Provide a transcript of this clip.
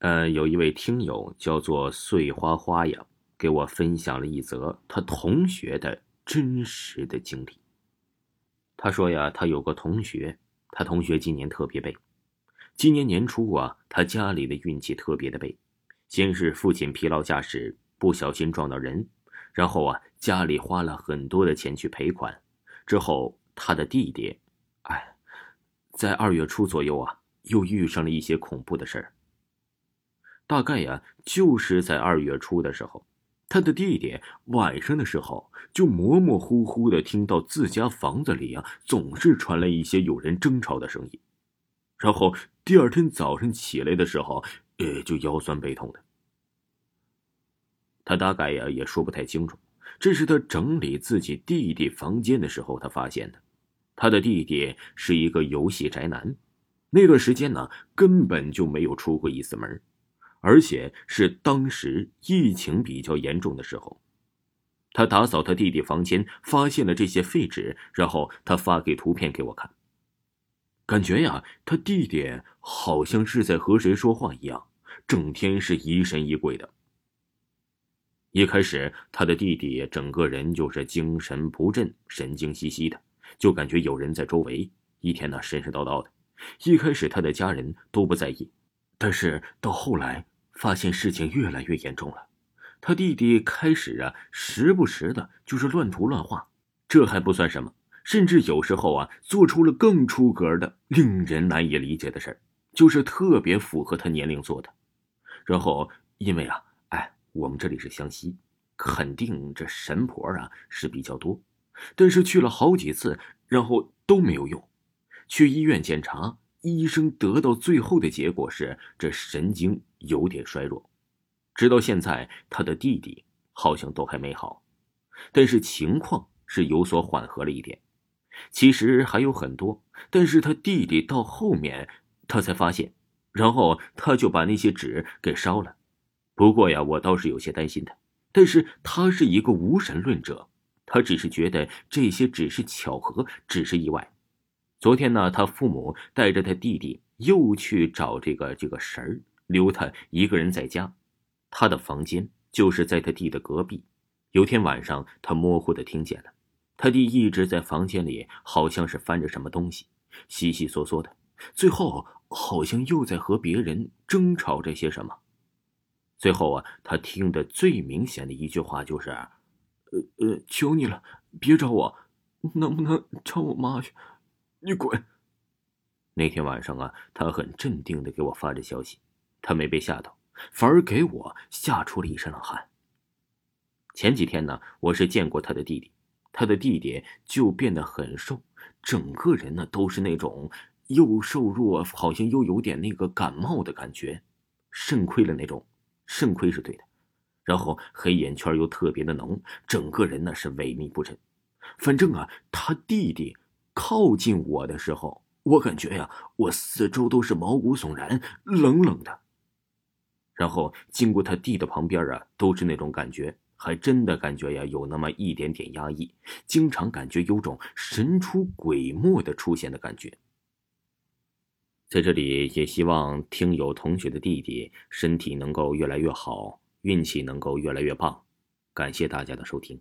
呃，有一位听友叫做碎花花呀，给我分享了一则他同学的真实的经历。他说呀，他有个同学，他同学今年特别背。今年年初啊，他家里的运气特别的背，先是父亲疲劳驾驶不小心撞到人，然后啊，家里花了很多的钱去赔款，之后他的弟弟，哎，在二月初左右啊，又遇上了一些恐怖的事儿。大概呀，就是在二月初的时候，他的弟弟晚上的时候就模模糊糊的听到自家房子里啊，总是传来一些有人争吵的声音。然后第二天早上起来的时候，呃，就腰酸背痛的。他大概呀也说不太清楚，这是他整理自己弟弟房间的时候他发现的。他的弟弟是一个游戏宅男，那段时间呢根本就没有出过一次门，而且是当时疫情比较严重的时候。他打扫他弟弟房间，发现了这些废纸，然后他发给图片给我看。感觉呀，他弟弟好像是在和谁说话一样，整天是疑神疑鬼的。一开始，他的弟弟整个人就是精神不振、神经兮兮的，就感觉有人在周围，一天呢神神叨叨的。一开始，他的家人都不在意，但是到后来，发现事情越来越严重了。他弟弟开始啊，时不时的就是乱涂乱画，这还不算什么。甚至有时候啊，做出了更出格的、令人难以理解的事儿，就是特别符合他年龄做的。然后，因为啊，哎，我们这里是湘西，肯定这神婆啊是比较多。但是去了好几次，然后都没有用。去医院检查，医生得到最后的结果是这神经有点衰弱。直到现在，他的弟弟好像都还没好，但是情况是有所缓和了一点。其实还有很多，但是他弟弟到后面，他才发现，然后他就把那些纸给烧了。不过呀，我倒是有些担心他，但是他是一个无神论者，他只是觉得这些只是巧合，只是意外。昨天呢，他父母带着他弟弟又去找这个这个神儿，留他一个人在家。他的房间就是在他弟的隔壁。有天晚上，他模糊的听见了。他弟一直在房间里，好像是翻着什么东西，悉悉嗦嗦的。最后好像又在和别人争吵着些什么。最后啊，他听的最明显的一句话就是：“呃呃，求你了，别找我，能不能找我妈去？你滚！”那天晚上啊，他很镇定的给我发着消息，他没被吓到，反而给我吓出了一身冷汗。前几天呢，我是见过他的弟弟。他的弟弟就变得很瘦，整个人呢都是那种又瘦弱，好像又有点那个感冒的感觉，肾亏了那种，肾亏是对的。然后黑眼圈又特别的浓，整个人呢是萎靡不振。反正啊，他弟弟靠近我的时候，我感觉呀，我四周都是毛骨悚然，冷冷的。然后经过他弟的旁边啊，都是那种感觉。还真的感觉呀，有那么一点点压抑，经常感觉有种神出鬼没的出现的感觉。在这里也希望听友同学的弟弟身体能够越来越好，运气能够越来越棒。感谢大家的收听。